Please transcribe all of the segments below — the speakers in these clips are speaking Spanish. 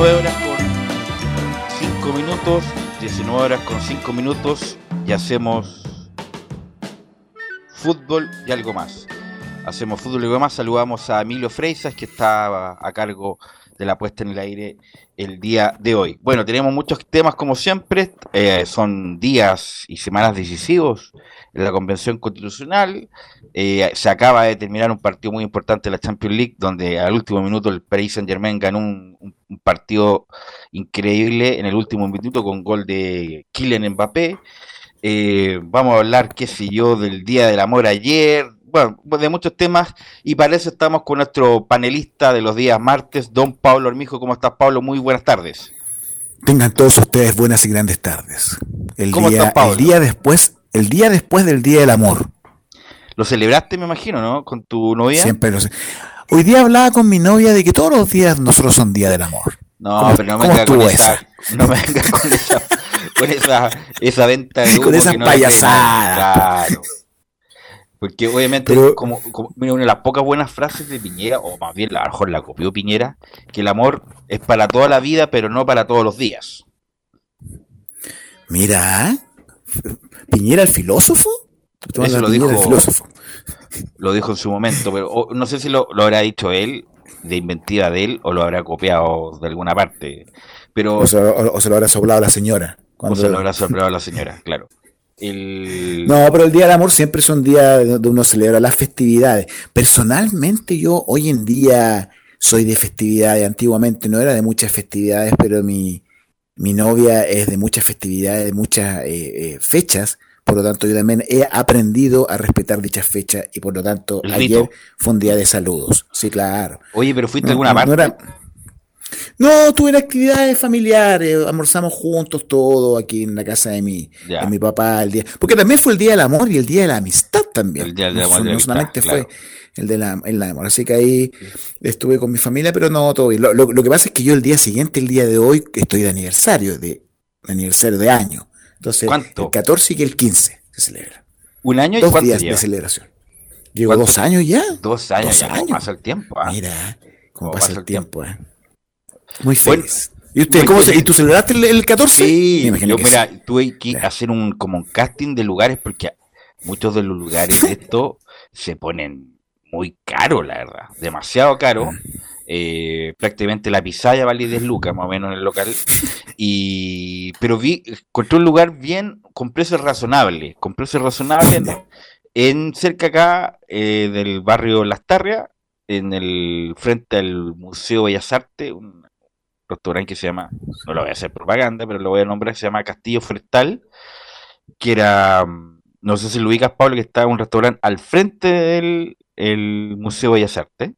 Horas con 5 minutos, 19 horas con 5 minutos y hacemos fútbol y algo más. Hacemos fútbol y algo más. Saludamos a Emilio Freisas que está a cargo de la puesta en el aire el día de hoy. Bueno, tenemos muchos temas como siempre. Eh, son días y semanas decisivos la Convención Constitucional. Eh, se acaba de terminar un partido muy importante de la Champions League, donde al último minuto el Paris Saint Germain ganó un, partido increíble en el último minuto con gol de Kylian Mbappé. Eh, vamos a hablar, qué sé yo, del Día del Amor ayer, bueno, de muchos temas, y para eso estamos con nuestro panelista de los días martes, don Pablo Armijo. ¿Cómo estás, Pablo? Muy buenas tardes. Tengan todos ustedes buenas y grandes tardes. El ¿Cómo día, estás, Pablo? El día después, el día después del Día del Amor. Lo celebraste, me imagino, ¿no? Con tu novia. Siempre lo sé. Hoy día hablaba con mi novia de que todos los días nosotros son Día del Amor. No, pero no me venga con esa, no me venga con esa, con esa, esa venta de Con esa payasada. Claro. Porque obviamente, como, mira, una de las pocas buenas frases de Piñera, o más bien, a lo mejor la copió Piñera, que el amor es para toda la vida, pero no para todos los días. Mira, Piñera el filósofo. Eso lo dijo, filósofo. lo dijo en su momento, pero no sé si lo, habrá dicho él, de inventiva de él, o lo habrá copiado de alguna parte. Pero, o, se, lo habrá soplado a la señora. O se lo habrá soplado a la señora, claro. No, pero el Día del Amor siempre es un día donde uno celebra las festividades. Personalmente yo hoy en día soy de festividades, antiguamente no era de muchas festividades, pero mi, mi novia es de muchas festividades, de muchas eh, eh, fechas, por lo tanto yo también he aprendido a respetar dichas fechas y por lo tanto ayer fue un día de saludos. Sí, claro. Oye, pero fuiste a alguna parte. No, tuve actividades familiares, almorzamos juntos todo aquí en la casa de mi, de mi papá el día. Porque también fue el día del amor y el día de la amistad también. El día del amor. No, solamente fue el de la, el amor. Así que ahí estuve con mi familia, pero no, todo bien. Lo, que pasa es que yo el día siguiente, el día de hoy, estoy de aniversario, de, aniversario de año. Entonces, el 14 y el 15 se celebra. ¿Un año y dos días de celebración. Llevo dos años ya. Dos años, ya, años. pasa el tiempo. ¿ah? Mira, cómo pasa, el tiempo, eh. Muy feliz. ¿Y usted cómo se, ¿Y tú celebraste el, 14? Sí, yo mira, tuve que hacer un como un casting de lugares porque muchos de los lugares de esto se ponen muy caros, la verdad, demasiado caro. Ah. Eh, prácticamente la pisaya vale 10 lucas más o menos en el local y pero vi encontré un lugar bien con precios razonables con precios razonables en, cerca acá eh, del barrio Las Tarrias en el frente al Museo Bellas Artes un, restaurante que se llama, no lo voy a hacer propaganda, pero lo voy a nombrar, se llama Castillo Forestal, que era, no sé si lo ubicas, Pablo, que está en un restaurante al frente del el Museo Bellas Artes.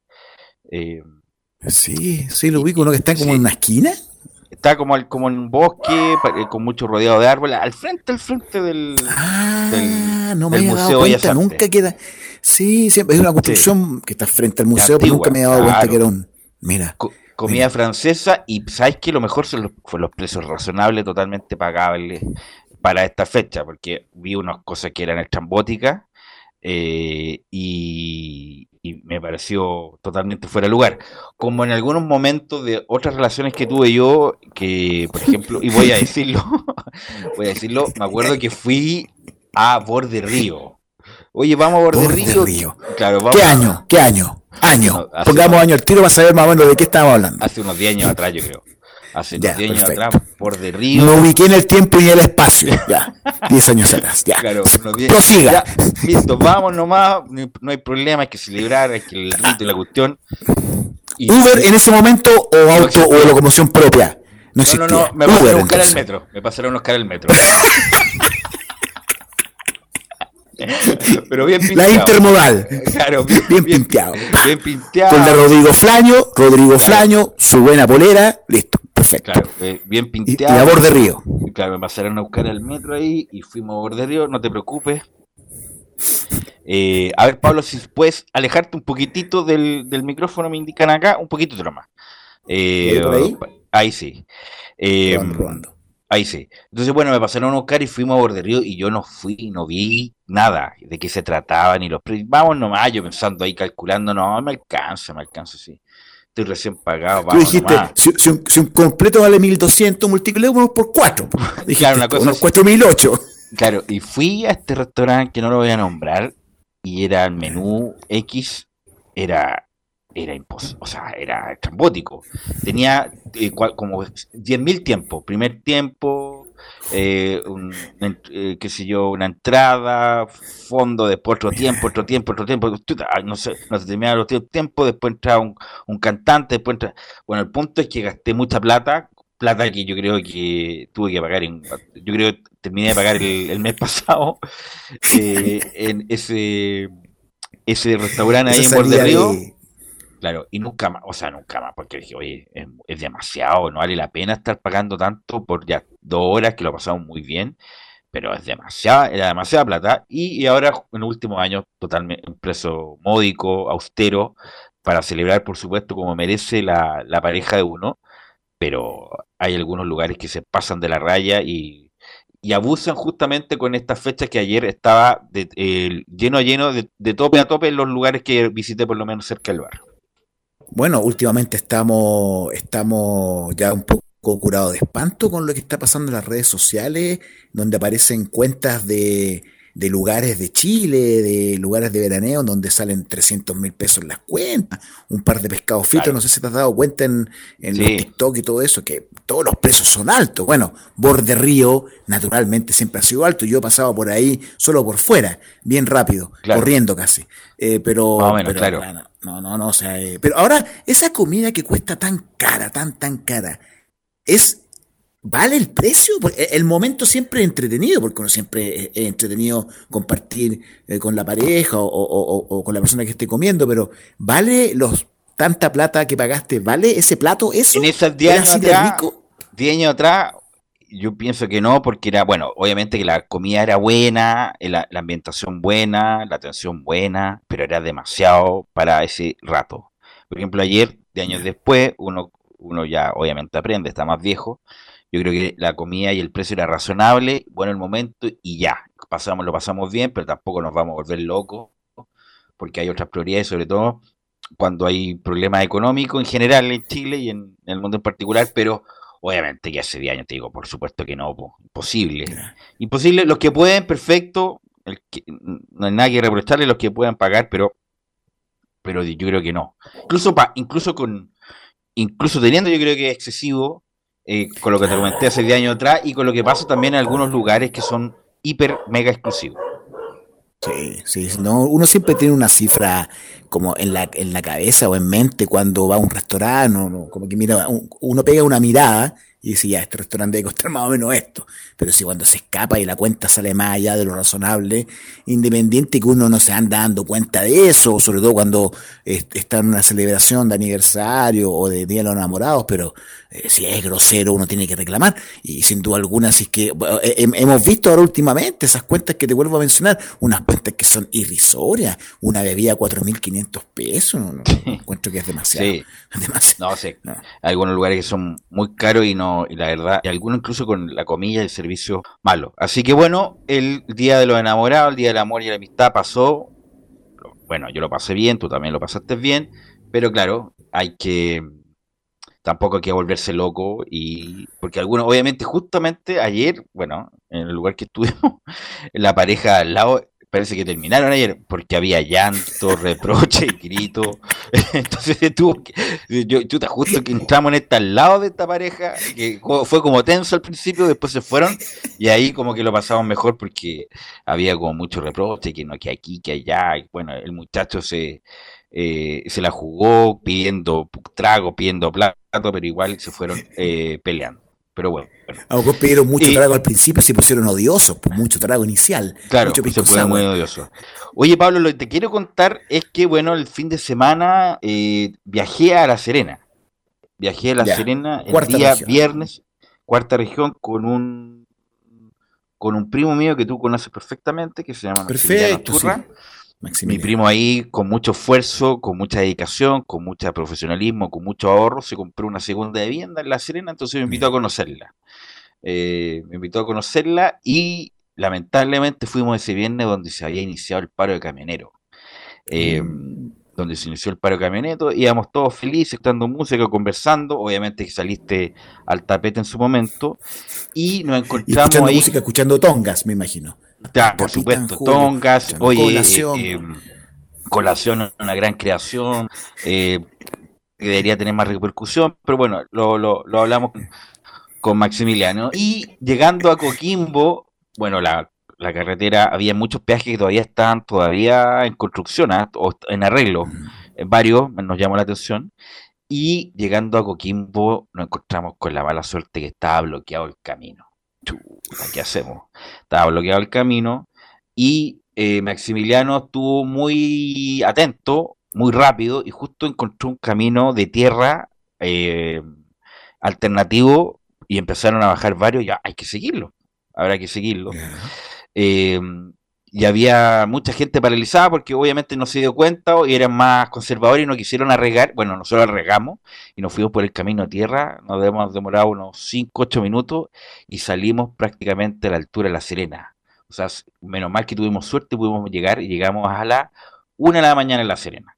Eh, sí, sí, lo ubico, uno que está como en una esquina. Está como, como en un bosque, eh, con mucho rodeado de árboles, al frente, al frente del, ah, no me Museo Bellas Artes. Nunca queda. Sí, siempre es una construcción que está frente al museo, pero nunca me he dado cuenta que era un. Mira comida francesa y sabes que lo mejor son los, los precios razonables, totalmente pagables para esta fecha, porque vi unas cosas que eran estrambóticas eh, y, me pareció totalmente fuera de lugar. Como en algunos momentos de otras relaciones que tuve yo, que por ejemplo, y voy a decirlo, voy a decirlo, me acuerdo que fui a Borde Río. Oye, vamos a Borde, Río. Claro, ¿Qué año? ¿Qué año? Año. Pongamos año al tiro para saber más o menos de qué estamos hablando. Hace unos 10 años atrás, yo creo. Hace unos 10 años atrás, por de río. Me ubiqué en el tiempo y en el espacio. Ya. 10 años atrás. Ya. Claro, Prosiga. listo, vamos nomás. No hay problema, hay que celebrar, hay que el rito y la cuestión. ¿Uber en ese momento o auto o locomoción propia? No, no, no, me pasaron a buscar el metro. Me pasaron a buscar el metro. Pero bien pinteado. La intermodal. Claro, bien, bien, pinteado. Bien pinteado. Con de Rodrigo Flaño, Rodrigo Flaño, su buena polera, listo, perfecto. Claro, bien pinteado. Y, a borde río. Claro, me pasaron a buscar el metro ahí y fuimos a borde río, no te preocupes. Eh, a ver, Pablo, si puedes alejarte un poquitito del, del micrófono, me indican acá, un poquito más. Eh, ahí? sí. Eh, ahí sí. Entonces, bueno, me pasaron a buscar y fuimos a Borde Río y yo no fui, no vi nada de qué se trataba, ni los Vamos nomás, yo pensando ahí, calculando, no, me alcanza, me alcanza, sí. Estoy recién pagado. Tú dijiste, si, un, completo vale 1200, multipliquémonos por 4. Dijiste, claro, una cosa unos 4008. Claro, y fui a este restaurante que no lo voy a nombrar y era el menú X, era era imposible, o sea, era estrambótico. Tenía eh, como 10.000 tiempos. Primer tiempo, eh, eh, qué sé yo, una entrada, fondo, después otro tiempo, otro tiempo, otro tiempo. No sé, no se terminaban los tiempos, después entraba un, cantante, después entraba... Bueno, el punto es que gasté mucha plata, plata que yo creo que tuve que pagar, en, yo creo que terminé de pagar el, mes pasado en ese ese restaurante ahí en Borde Río. Claro, y nunca más, o sea, nunca más, porque dije, oye, es, demasiado, no vale la pena estar pagando tanto por ya dos horas que lo pasamos muy bien, pero es demasiada, era demasiada plata, y, ahora en los últimos años totalmente un precio módico, austero, para celebrar, por supuesto, como merece la, pareja de uno, pero hay algunos lugares que se pasan de la raya y, y abusan justamente con estas fechas que ayer estaba de, lleno a lleno de, de tope a tope en los lugares que visité por lo menos cerca del barrio. Bueno, últimamente estamos, estamos ya un poco curados de espanto con lo que está pasando en las redes sociales, donde aparecen cuentas de, de lugares de Chile, de lugares de veraneo, donde salen 300 mil pesos las cuentas, un par de pescados fritos, no sé si te has dado cuenta en, en los TikTok y todo eso, que todos los precios son altos. Bueno, Borde Río, naturalmente, siempre ha sido alto. Yo he pasado por ahí solo por fuera, bien rápido, corriendo casi. Eh, pero, claro. No, no, no, o sea, eh, pero ahora, esa comida que cuesta tan cara, tan, tan cara, es ¿Vale el precio? Eh, el momento siempre es entretenido, porque uno siempre es entretenido compartir eh, con la pareja o, con la persona que esté comiendo, pero ¿vale los tanta plata que pagaste? ¿Vale ese plato? ¿Eso? En esos 10 años, atrás, 10 años atrás, yo pienso que no, porque era, bueno, obviamente que la comida era buena, eh, la, la ambientación buena, la atención buena, pero era demasiado para ese rato. Por ejemplo, ayer, de años después, uno, uno ya obviamente aprende, está más viejo, yo creo que la comida y el precio era razonable, bueno el momento y ya, pasamos, lo pasamos bien, pero tampoco nos vamos a volver locos, porque hay otras prioridades, sobre todo cuando hay problemas económicos en general en Chile y en, el mundo en particular, pero obviamente que hace 10 años te digo, por supuesto que no, imposible. Imposible, los que pueden, perfecto, el que, no hay nada que reprocharle, los que puedan pagar, pero pero yo creo que no. Incluso pa, incluso con incluso teniendo yo creo que es excesivo, eh, con lo que te comenté hace 10 años atrás y con lo que pasa también en algunos lugares que son hiper mega exclusivos. Sí, sí, no, uno siempre tiene una cifra como en la, en la cabeza o en mente cuando va a un restaurante, como que mira, uno pega una mirada y dice, ya, este restaurante debe costar más o menos esto. Pero si cuando se escapa y la cuenta sale más allá de lo razonable, independiente que uno no se anda dando cuenta de eso, sobre todo cuando está en una celebración de aniversario o de Día de los Enamorados, pero eh, si es grosero uno tiene que reclamar. Y sin duda alguna, si es que eh, hemos visto ahora últimamente esas cuentas que te vuelvo a mencionar, unas cuentas que son irrisorias, una bebida a 4.500 pesos, no, encuentro que es demasiado. Sí. demasiado. No, sé, algunos lugares que son muy caros y no y la verdad, y algunos incluso con la comilla el servicio malo. Así que bueno, el día de los enamorados, el día del amor y la amistad pasó. Bueno, yo lo pasé bien, tú también lo pasaste bien, pero claro, hay que tampoco hay que volverse loco y porque algunos obviamente justamente ayer bueno en el lugar que estuvimos la pareja al lado parece que terminaron ayer porque había llanto, reproche, grito. Entonces tuvo que, yo, justo que entramos en este al lado de esta pareja, que fue como tenso al principio, después se fueron y ahí como que lo pasamos mejor porque había como mucho reproche, que no, que aquí, que allá. Y bueno, el muchacho se, eh, se la jugó pidiendo trago, pidiendo plato, pero igual se fueron eh, peleando. pero bueno. A vos pidieron mucho trago al principio, se pusieron odiosos, pues mucho trago inicial. Claro, mucho se pusieron muy odiosos. Oye, Pablo, lo que te quiero contar es que, bueno, el fin de semana eh, viajé a La Serena. Viajé a La Serena el día viernes, cuarta región, con un con un primo mío que tú conoces perfectamente, que se llama Perfecto, Mi primo ahí, con mucho esfuerzo, con mucha dedicación, con mucho profesionalismo, con mucho ahorro, se compró una segunda vivienda en La Serena, entonces me invitó a conocerla. Eh, me invitó a conocerla y lamentablemente fuimos ese viernes donde se había iniciado el paro de camioneros. Eh, mm donde se inició el paro camioneto, íbamos todos felices, escuchando música, conversando, obviamente que saliste al tapete en su momento, y nos encontramos escuchando música, escuchando tongas, me imagino. Ya, por supuesto, tongas, oye, colación, eh, colación una gran creación, eh, que debería tener más repercusión, pero bueno, lo, lo, lo hablamos con Maximiliano, y llegando a Coquimbo, bueno, la la carretera, había muchos peajes que todavía están todavía en construcción ¿ah? o en arreglo, varios nos llamó la atención, y llegando a Coquimbo nos encontramos con la mala suerte que estaba bloqueado el camino. ¿Qué hacemos? Estaba bloqueado el camino y eh, Maximiliano estuvo muy atento, muy rápido, y justo encontró un camino de tierra eh, alternativo y empezaron a bajar varios, ya hay que seguirlo, habrá que seguirlo. Eh, y había mucha gente paralizada porque obviamente no se dio cuenta y eran más conservadores y no quisieron arregar. Bueno, nosotros arregamos y nos fuimos por el camino a tierra, nos hemos demorado unos 5, 8 minutos y salimos prácticamente a la altura de La Serena. O sea, menos mal que tuvimos suerte, pudimos llegar y llegamos a la 1 de la mañana en La Serena.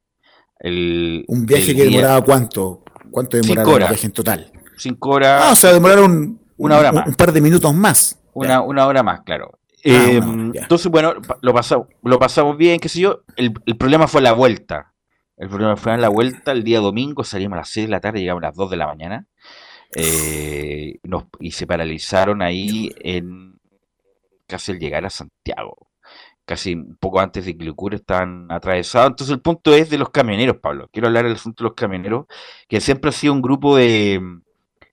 ¿Un viaje que demoraba cuánto? ¿Cuánto demoraba el viaje en total? 5 horas. Ah, o sea, demoraron una hora más. un par de minutos más. Una, una hora más, claro. Ah, em, entonces, bueno, lo pasamos, lo pasamos bien, qué sé yo. El, problema fue la vuelta. El problema fue la vuelta el día domingo, salimos a las 6 de la tarde, llegamos a las 2 de la mañana. Eh, y se paralizaron ahí en casi al llegar a Santiago. Casi un poco antes de que Lucura estaban atravesados. Entonces el punto es de los camioneros, Pablo. Quiero hablar del asunto de los camioneros, que siempre ha sido un grupo de,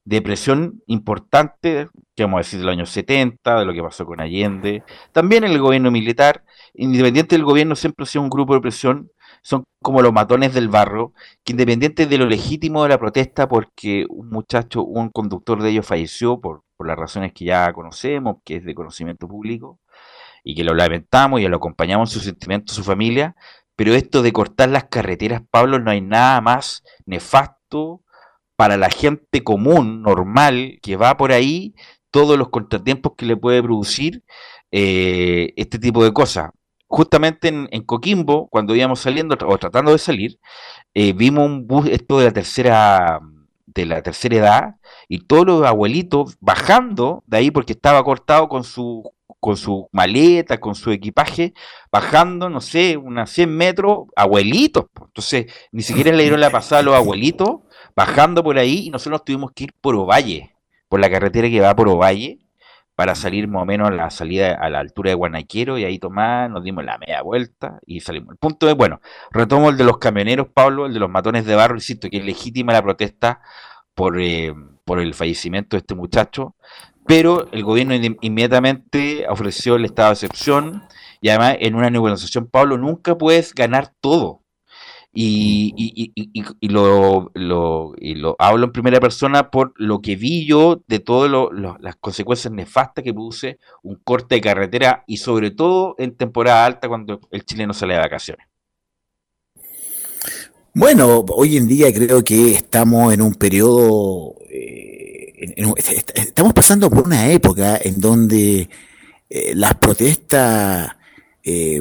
depresión importante, que vamos a decir de los años 70, de lo que pasó con Allende, también en el gobierno militar, independiente del gobierno siempre ha sido un grupo de presión, son como los matones del barro, que independiente de lo legítimo de la protesta, porque un muchacho, un conductor de ellos falleció por, por las razones que ya conocemos, que es de conocimiento público, y que lo lamentamos y lo acompañamos en su sentimiento, su familia, pero esto de cortar las carreteras, Pablo, no hay nada más nefasto, para la gente común, normal, que va por ahí, todos los contratiempos que le puede producir eh, este tipo de cosas. Justamente en, Coquimbo, cuando íbamos saliendo o tratando de salir, eh, vimos un bus, esto de la tercera de la tercera edad, y todos los abuelitos bajando de ahí porque estaba cortado con su con su maleta, con su equipaje, bajando, no sé, unas 100 metros, abuelitos. Entonces, ni siquiera le dieron la pasada a los abuelitos bajando por ahí y nosotros tuvimos que ir por Ovalle, por la carretera que va por Ovalle, para salir más o menos a la salida a la altura de Guanaquero y ahí tomar, nos dimos la media vuelta y salimos. El punto es, bueno, retomo el de los camioneros, Pablo, el de los matones de barro, insisto, que es legítima la protesta por, eh, por el fallecimiento de este muchacho, pero el gobierno inmediatamente ofreció el estado de excepción y además en una negociación, Pablo, nunca puedes ganar todo. Y, y, y, y lo, lo, lo, hablo en primera persona por lo que vi yo de todas las consecuencias nefastas que produce un corte de carretera y sobre todo en temporada alta cuando el chileno sale de vacaciones. Bueno, hoy en día creo que estamos en un periodo, eh, estamos pasando por una época en donde eh, las protestas eh,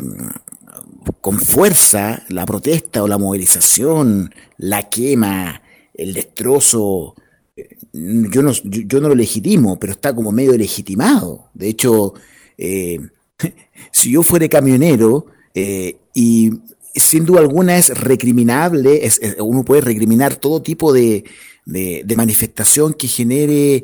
con fuerza la protesta o la movilización, la quema, el destrozo, eh, yo no, yo, no lo legitimo, pero está como medio legitimado. De hecho, eh, si yo fuera camionero eh, y sin duda alguna es recriminable, es, uno puede recriminar todo tipo de, manifestación que genere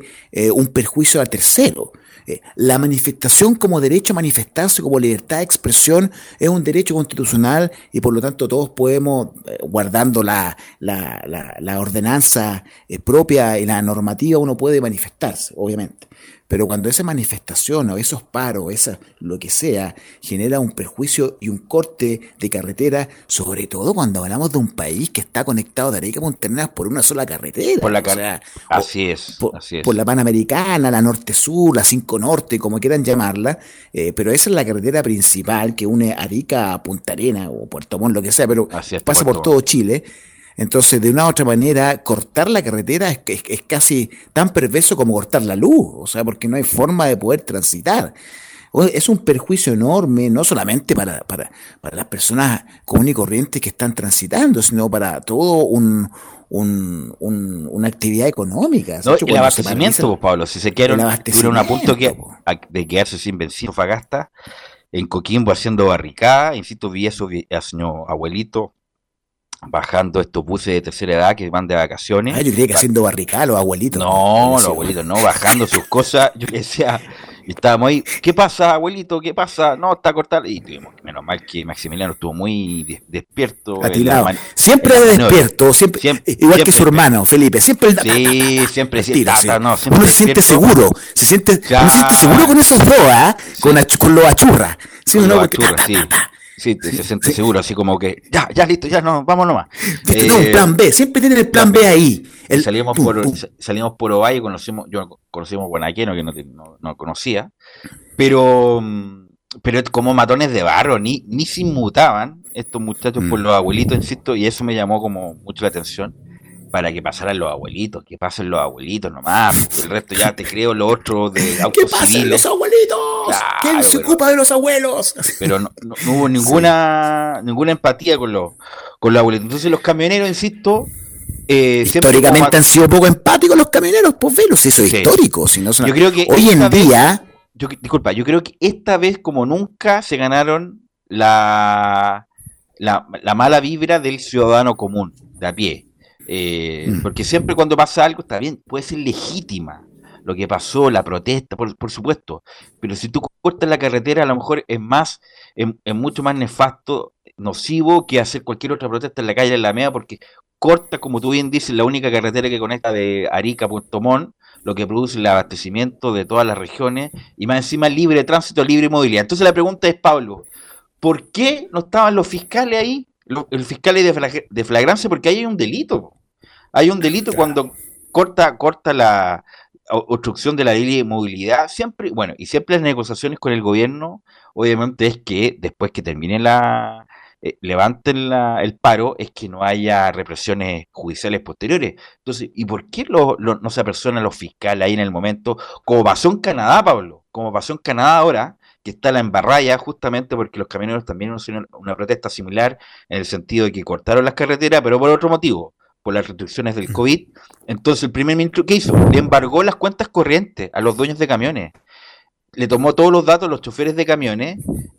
un perjuicio a tercero. Eh, la manifestación como derecho a manifestarse, como libertad de expresión, es un derecho constitucional y por lo tanto todos podemos, eh, guardando la, la, la, ordenanza eh, propia y la normativa, uno puede manifestarse, obviamente. Pero cuando esa manifestación o esos paros, esa, lo que sea, genera un perjuicio y un corte de carretera, sobre todo cuando hablamos de un país que está conectado de Arica a Punta por una sola carretera. Por la carretera. Así, es, por, así es. Por la Panamericana, la Norte-Sur, la 5 Norte, como quieran llamarla. Eh, pero esa es la carretera principal que une Arica a Punta Arena o Puerto Montt, lo que sea, pero pasa por todo Chile. Entonces, de una u otra manera, cortar la carretera es, es, casi tan perverso como cortar la luz, o sea, porque no hay forma de poder transitar. Es un perjuicio enorme, no solamente para, para, para las personas comunes y corrientes que están transitando, sino para todo un, un, una actividad económica. No, el abastecimiento, pues, Pablo, si se quedaron, tuvieron a punto que, de quedarse sin benzina Fagasta, en Coquimbo haciendo barricada, insisto, vi eso, vi a señor abuelito, bajando estos buses de tercera edad que van de vacaciones. Ah, yo creía que haciendo barricada los abuelitos. No, los abuelitos no, bajando sus cosas. Yo decía, estábamos ahí, ¿qué pasa, abuelito? ¿Qué pasa? No, está cortado. Y tuvimos, menos mal que Maximiliano estuvo muy despierto. Siempre despierto, siempre, igual que su hermano, Felipe. Siempre Sí, siempre, sí, no, siempre Uno se siente seguro, se siente, uno se siente seguro con esos dos, ¿ah? Con, con los achurras. Sí, con los achurras, sí. Sí, se siente seguro, así como que ya, ya listo, ya no, vamos nomás. no, un plan B, siempre tienen el plan B ahí. salimos, por, salimos por Ovalle, conocimos, yo conocimos Guanaqueno, que no, no, conocía, pero, pero como matones de barro, ni, ni se inmutaban estos muchachos por mm. los abuelitos, insisto, y eso me llamó como mucho la atención para que pasaran los abuelitos, que pasen los abuelitos nomás, el resto ya te creo lo otro de ¿Qué pasen los abuelitos? ¿Quién se ocupa de los abuelos? Pero no, hubo ninguna ninguna empatía con los con los abuelitos. Entonces los camioneros, insisto, eh, históricamente han sido poco empáticos los camioneros, pues velos, eso es histórico, si no Yo creo que hoy en día yo, disculpa, yo creo que esta vez como nunca se ganaron la, la, la mala vibra del ciudadano común, de a pie. Eh, mm. Porque siempre cuando pasa algo, está bien, puede ser legítima lo que pasó, la protesta, por, supuesto. Pero si tú cortas la carretera, a lo mejor es más, es, mucho más nefasto, nocivo que hacer cualquier otra protesta en la calle de la Mea, porque corta, como tú bien dices, la única carretera que conecta de Arica a Puerto Montt, lo que produce el abastecimiento de todas las regiones, y más encima libre tránsito, libre movilidad. Entonces la pregunta es, Pablo, ¿por qué no estaban los fiscales ahí? El fiscal de, de flagrancia, porque ahí hay un delito. Hay un delito cuando corta, corta la obstrucción de la ley de movilidad. Siempre, bueno, y siempre las negociaciones con el gobierno, obviamente, es que después que termine la, eh, levanten el paro es que no haya represiones judiciales posteriores. Entonces, ¿y por qué no se apersonan los fiscales ahí en el momento? Como pasó en Canadá, Pablo, como pasó en Canadá ahora, que está la embarraya justamente porque los camioneros también hicieron una protesta similar en el sentido de que cortaron las carreteras, pero por otro motivo por las restricciones del COVID. Entonces, el primer ministro, ¿qué hizo? Le embargó las cuentas corrientes a los dueños de camiones. Le tomó todos los datos a los choferes de camiones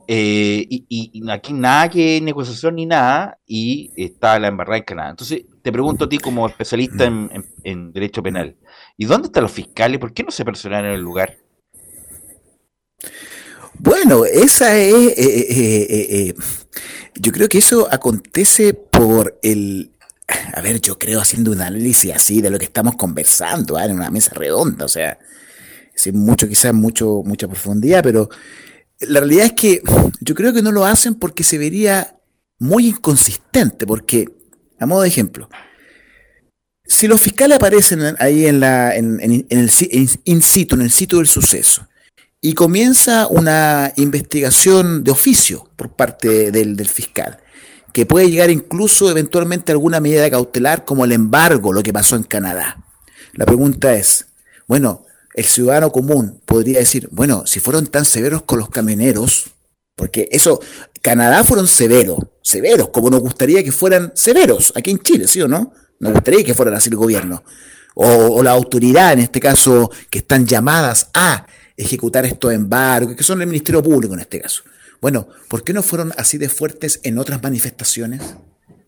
eh, y, aquí nada que negociación ni nada y está la embarrada en Canadá. Entonces, te pregunto a ti como especialista en, derecho penal, ¿y dónde están los fiscales? ¿Por qué no se personaron en el lugar? Bueno, esa es, eh, eh, yo creo que eso acontece por el, a ver, yo creo haciendo un análisis así de lo que estamos conversando, ¿ah? en una mesa redonda, o sea, sin mucho, quizás mucho, mucha profundidad, pero la realidad es que yo creo que no lo hacen porque se vería muy inconsistente, porque, a modo de ejemplo, si los fiscales aparecen ahí en, la, en, el in situ, en el sitio del suceso, y comienza una investigación de oficio por parte del, del fiscal, que puede llegar incluso eventualmente a alguna medida cautelar como el embargo, lo que pasó en Canadá. La pregunta es, bueno, el ciudadano común podría decir, bueno, si fueron tan severos con los camioneros, porque eso, Canadá fueron severos, severos, como nos gustaría que fueran severos aquí en Chile, ¿sí o no? Nos gustaría que fueran así el gobierno. O, o la autoridad, en este caso, que están llamadas a ejecutar estos embargos, que son el Ministerio Público en este caso. Bueno, ¿por qué no fueron así de fuertes en otras manifestaciones?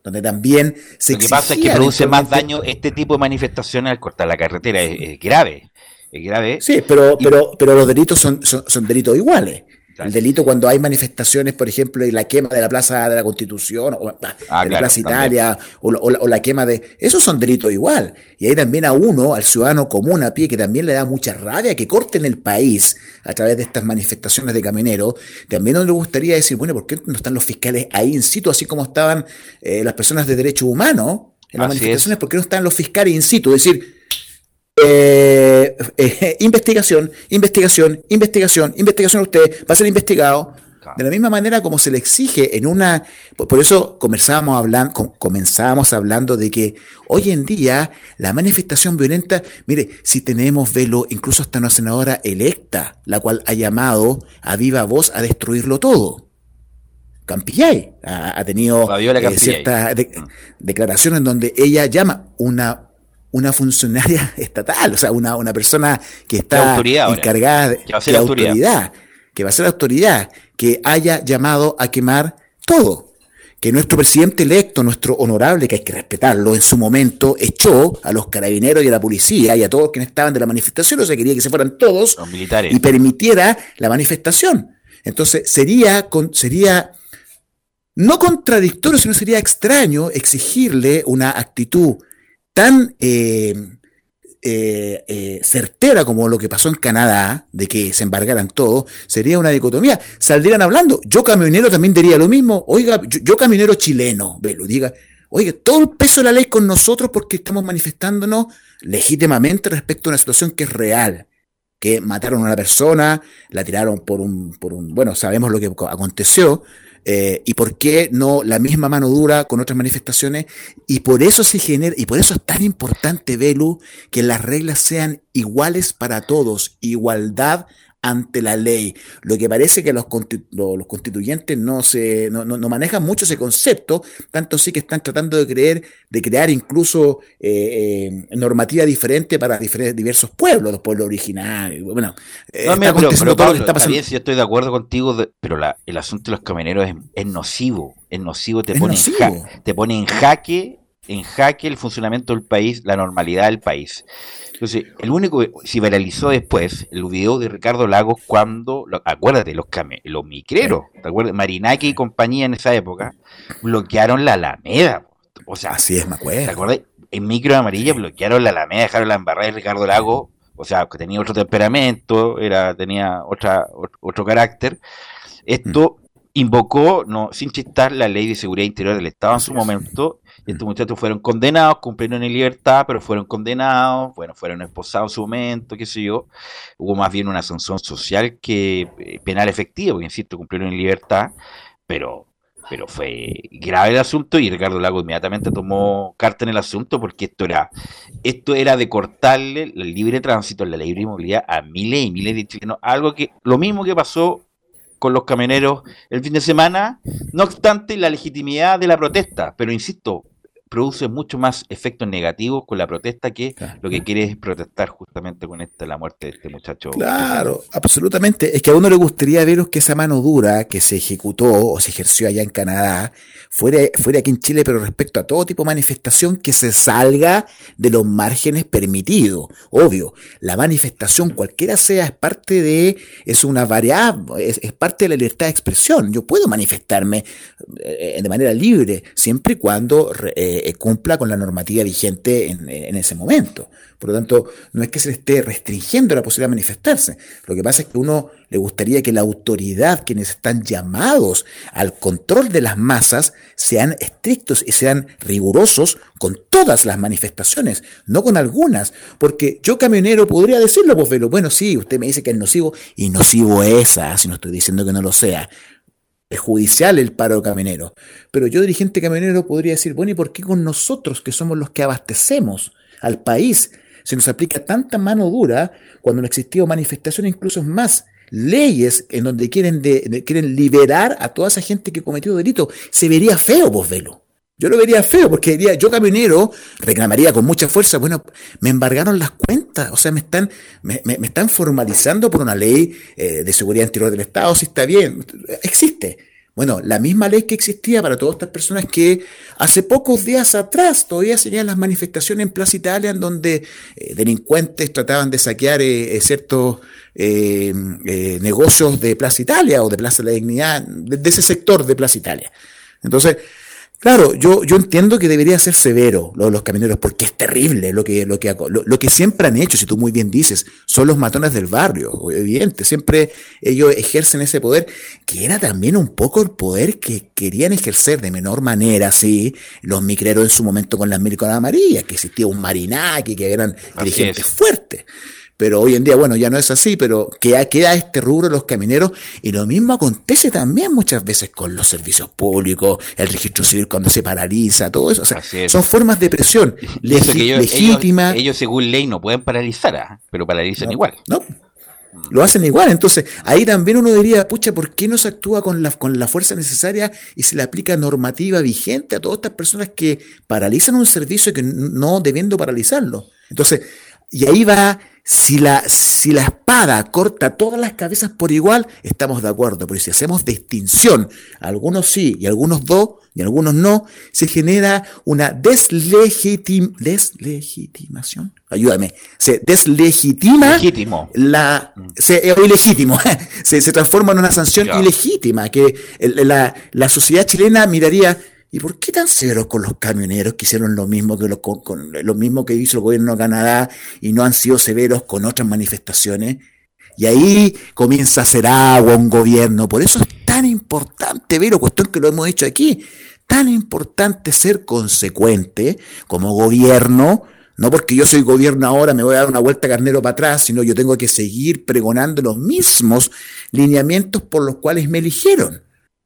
Donde también se Lo que pasa es que produce más daño este tipo de manifestaciones al cortar la carretera, es, grave. es grave. Sí, pero, pero, pero los delitos son, son delitos iguales. El delito cuando hay manifestaciones, por ejemplo, y la quema de la Plaza de la Constitución, o ah, de la Plaza Italia, o, la, quema de... Esos son delitos igual. Y hay también a uno, al ciudadano común a pie, que también le da mucha rabia que corten el país a través de estas manifestaciones de camioneros. También no le gustaría decir, bueno, ¿por qué no están los fiscales ahí in situ, así como estaban eh, las personas de derechos humanos en las manifestaciones? ¿Por qué no están los fiscales in situ? Es decir, eh, eh, investigación, investigación, investigación, investigación usted va a ser investigado. De la misma manera como se le exige en una, por eso comenzábamos hablando, comenzábamos hablando de que hoy en día la manifestación violenta, mire, si tenemos velo, incluso hasta una senadora electa, la cual ha llamado a viva voz a destruirlo todo. Campillay ha, tenido eh, ciertas mm. declaraciones en donde ella llama una una funcionaria estatal, o sea, una, una persona que está encargada de, que va a ser autoridad, que va a ser autoridad, que haya llamado a quemar todo. Que nuestro presidente electo, nuestro honorable, que hay que respetarlo, en su momento echó a los carabineros y a la policía y a todos quienes estaban de la manifestación, o sea, quería que se fueran todos y permitiera la manifestación. Entonces, sería, sería no contradictorio, sino sería extraño exigirle una actitud tan eh, eh, eh, certera como lo que pasó en Canadá, de que se embargaran todo, sería una dicotomía. Saldrían hablando. Yo camionero también diría lo mismo. Oiga, yo, camionero chileno, velo, diga, oiga, todo el peso de la ley con nosotros porque estamos manifestándonos legítimamente respecto a una situación que es real que mataron a una persona, la tiraron por un, por un, bueno, sabemos lo que aconteció, eh, y por qué no la misma mano dura con otras manifestaciones. Y por eso se genera, y por eso es tan importante, Belu, que las reglas sean iguales para todos, igualdad ante la ley. Lo que parece que los, los constituyentes no, se, no, no, manejan mucho ese concepto, tanto sí que están tratando de creer, de crear incluso eh, eh, normativa diferente para diferentes, diversos pueblos, los pueblos originarios. Bueno, eh, no, pero, todo lo que está pasando. yo estoy de acuerdo contigo, pero la, el asunto de los camioneros es, nocivo, es nocivo, te, pone te pone en jaque en jaque el funcionamiento del país, la normalidad del país. Entonces, el único que se viralizó después, el video de Ricardo Lagos cuando, acuérdate, los, los micreros, ¿te acuerdas? Marinaki y compañía en esa época, bloquearon la Alameda. O sea, así es, me acuerdo. ¿Te acuerdas? En micro amarilla bloquearon la Alameda, dejaron la embarrada de Ricardo Lagos, o sea, que tenía otro temperamento, era, tenía otra, otro carácter. Esto mm. invocó, no, sin chistar, la ley de seguridad interior del Estado en su momento y estos muchachos fueron condenados, cumplieron en libertad, pero fueron condenados, bueno, fueron esposados en su momento, qué sé yo. Hubo más bien una sanción social que eh, penal efectiva, porque insisto, cumplieron en libertad, pero pero fue grave el asunto y Ricardo Lago inmediatamente tomó carta en el asunto porque esto era esto era de cortarle el libre tránsito, la libre movilidad a miles y miles de chilenos, algo que lo mismo que pasó con los camioneros el fin de semana, no obstante la legitimidad de la protesta, pero insisto, produce mucho más efectos negativos con la protesta que lo que quiere es protestar justamente con esta, la muerte de este muchacho. Claro, absolutamente. Es que a uno le gustaría ver que esa mano dura que se ejecutó o se ejerció allá en Canadá fuera, fuera aquí en Chile, pero respecto a todo tipo de manifestación que se salga de los márgenes permitidos. Obvio, la manifestación, cualquiera sea, es parte de, es una variable, es, parte de la libertad de expresión. Yo puedo manifestarme eh, de manera libre, siempre y cuando eh, eh, cumpla con la normativa vigente en, en, ese momento. Por lo tanto, no es que se le esté restringiendo la posibilidad de manifestarse. Lo que pasa es que uno le gustaría que la autoridad, quienes están llamados al control de las masas, sean estrictos y sean rigurosos con todas las manifestaciones, no con algunas. Porque yo camionero podría decirlo, pues, bueno, sí, usted me dice que es nocivo, y nocivo es esa, si no estoy diciendo que no lo sea es judicial el paro camionero. Pero yo, dirigente camionero, podría decir, bueno, ¿y por qué con nosotros, que somos los que abastecemos al país, se nos aplica tanta mano dura cuando no existido manifestación, incluso más? Leyes en donde quieren, quieren liberar a toda esa gente que cometió delito. Se vería feo, vos velo. Yo lo vería feo porque diría, yo camionero reclamaría con mucha fuerza, bueno, me embargaron las cuentas, o sea, me están, me, están formalizando por una ley eh, de seguridad interior del Estado, si está bien, existe, Bueno, la misma ley que existía para todas estas personas que hace pocos días atrás todavía serían las manifestaciones en Plaza Italia en donde eh, delincuentes trataban de saquear eh, ciertos negocios de Plaza Italia o de Plaza de la Dignidad, de ese sector de Plaza Italia. Entonces, Claro, yo, yo entiendo que debería ser severo lo de los camioneros, porque es terrible lo que, lo, que, lo, que siempre han hecho, si tú muy bien dices, son los matones del barrio, evidente, siempre ellos ejercen ese poder, que era también un poco el poder que querían ejercer de menor manera, sí, los micreros en su momento con las mil amarillas, que existía un marinaki, que eran dirigentes fuertes pero hoy en día, bueno, ya no es así, pero queda, queda este rubro de los camineros y lo mismo acontece también muchas veces con los servicios públicos, el registro civil cuando se paraliza, todo eso. O sea, son formas de presión legítimas. Ellos, según ley no pueden paralizar, ¿ah? pero paralizan igual. No, lo hacen igual. Entonces, ahí también uno diría, pucha, ¿por qué no se actúa con la, con la fuerza necesaria y se le aplica normativa vigente a todas estas personas que paralizan un servicio que no debiendo paralizarlo? Entonces, y ahí va si la, si la espada corta todas las cabezas por igual, estamos de acuerdo, pero si hacemos distinción, algunos sí y algunos no, y algunos no, se genera una deslegitim, deslegitimación. Ayúdame. Se deslegitima la se, eh, ilegítimo. se, se transforma en una sanción ilegítima que la, la sociedad chilena miraría ¿Y por qué tan severos con los camioneros que hicieron lo mismo que, lo, mismo que hizo el gobierno de Canadá y no han sido severos con otras manifestaciones? Y ahí comienza a hacer agua un gobierno. Por eso es tan importante, Vero, cuestión que lo hemos dicho aquí, tan importante ser consecuente como gobierno, no porque yo soy gobierno ahora me voy a dar una vuelta carnero para atrás, sino yo tengo que seguir pregonando los mismos lineamientos por los cuales me eligieron.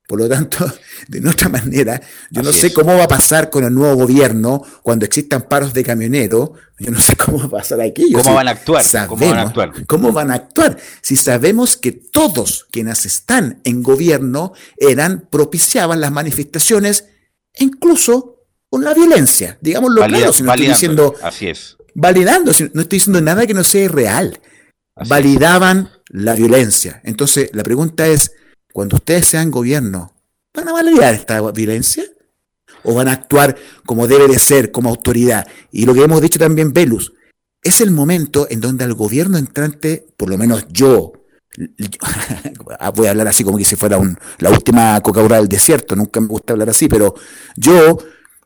Por lo tanto, de otra manera, yo no sé cómo va a pasar con el nuevo gobierno cuando existan paros de camioneros. Yo no sé cómo va a pasar aquí. ¿Cómo van a actuar? ¿Cómo van a actuar? ¿Cómo van a actuar? Si sabemos que todos quienes están en gobierno eran, propiciaban las manifestaciones, incluso con la violencia. Digámoslo claro, si no estoy diciendo. Así es. Validando, no estoy diciendo nada que no sea real. Validaban la violencia. Entonces, la pregunta es cuando ustedes sean gobierno, ¿van a validar esta violencia? ¿O van a actuar como debe de ser, como autoridad? Y lo que hemos dicho también, Velus, es el momento en donde al gobierno entrante, por lo menos yo, voy a hablar así como que si fuera la última coca del desierto, nunca me gusta hablar así, pero yo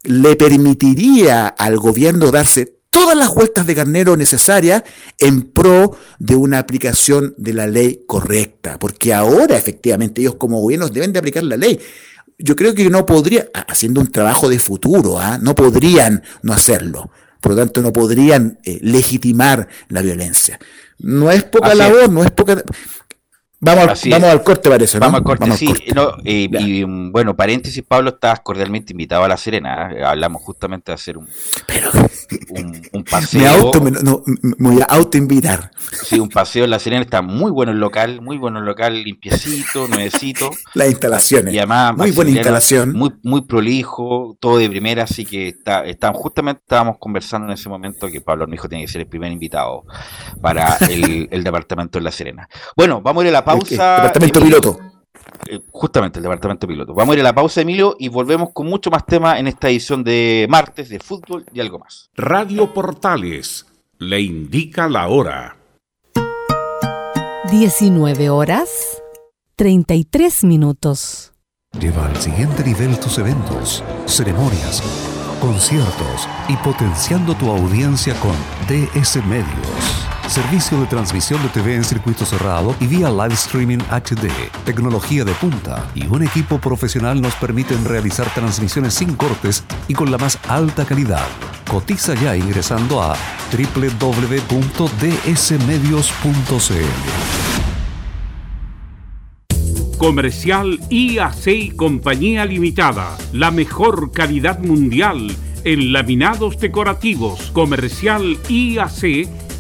le permitiría al gobierno darse todas las vueltas de carnero necesarias en pro de una aplicación de la ley correcta, porque ahora efectivamente ellos como gobiernos deben de aplicar la ley. Yo creo que no podría, haciendo un trabajo de futuro, ¿ah? no podrían no hacerlo. Por lo tanto, no podrían eh, legitimar la violencia. No es poca labor, no es poca. Vamos, vamos al corte, parece. Vamos al corte, sí. y bueno, paréntesis, Pablo, estás cordialmente invitado a La Serena. ¿eh? Hablamos justamente de hacer un, un, paseo. Me, auto, me, voy a autoinvitar. Sí, un paseo en La Serena. Está muy bueno el local, muy bueno el local, limpiecito, nuevecito. Las instalaciones. Y además, muy buena instalación. Muy, muy prolijo, todo de primera. Así que está, está, justamente estábamos conversando en ese momento que Pablo hijo tiene que ser el primer invitado para el, el departamento de La Serena. Bueno, vamos a ir a la pausa. Departamento piloto. Eh, justamente, el departamento piloto. Vamos a ir a la pausa, Emilio, y volvemos con mucho más tema en esta edición de martes de fútbol y algo más. Radio Portales le indica la hora. 19 horas 33 minutos. Lleva al siguiente nivel tus eventos, ceremonias, conciertos y potenciando tu audiencia con DS Medios. Servicio de transmisión de TV en circuito cerrado y vía live streaming HD. Tecnología de punta y un equipo profesional nos permiten realizar transmisiones sin cortes y con la más alta calidad. Cotiza ya ingresando a www.dsmedios.cl. Comercial IAC y Compañía Limitada. La mejor calidad mundial en laminados decorativos. Comercial IAC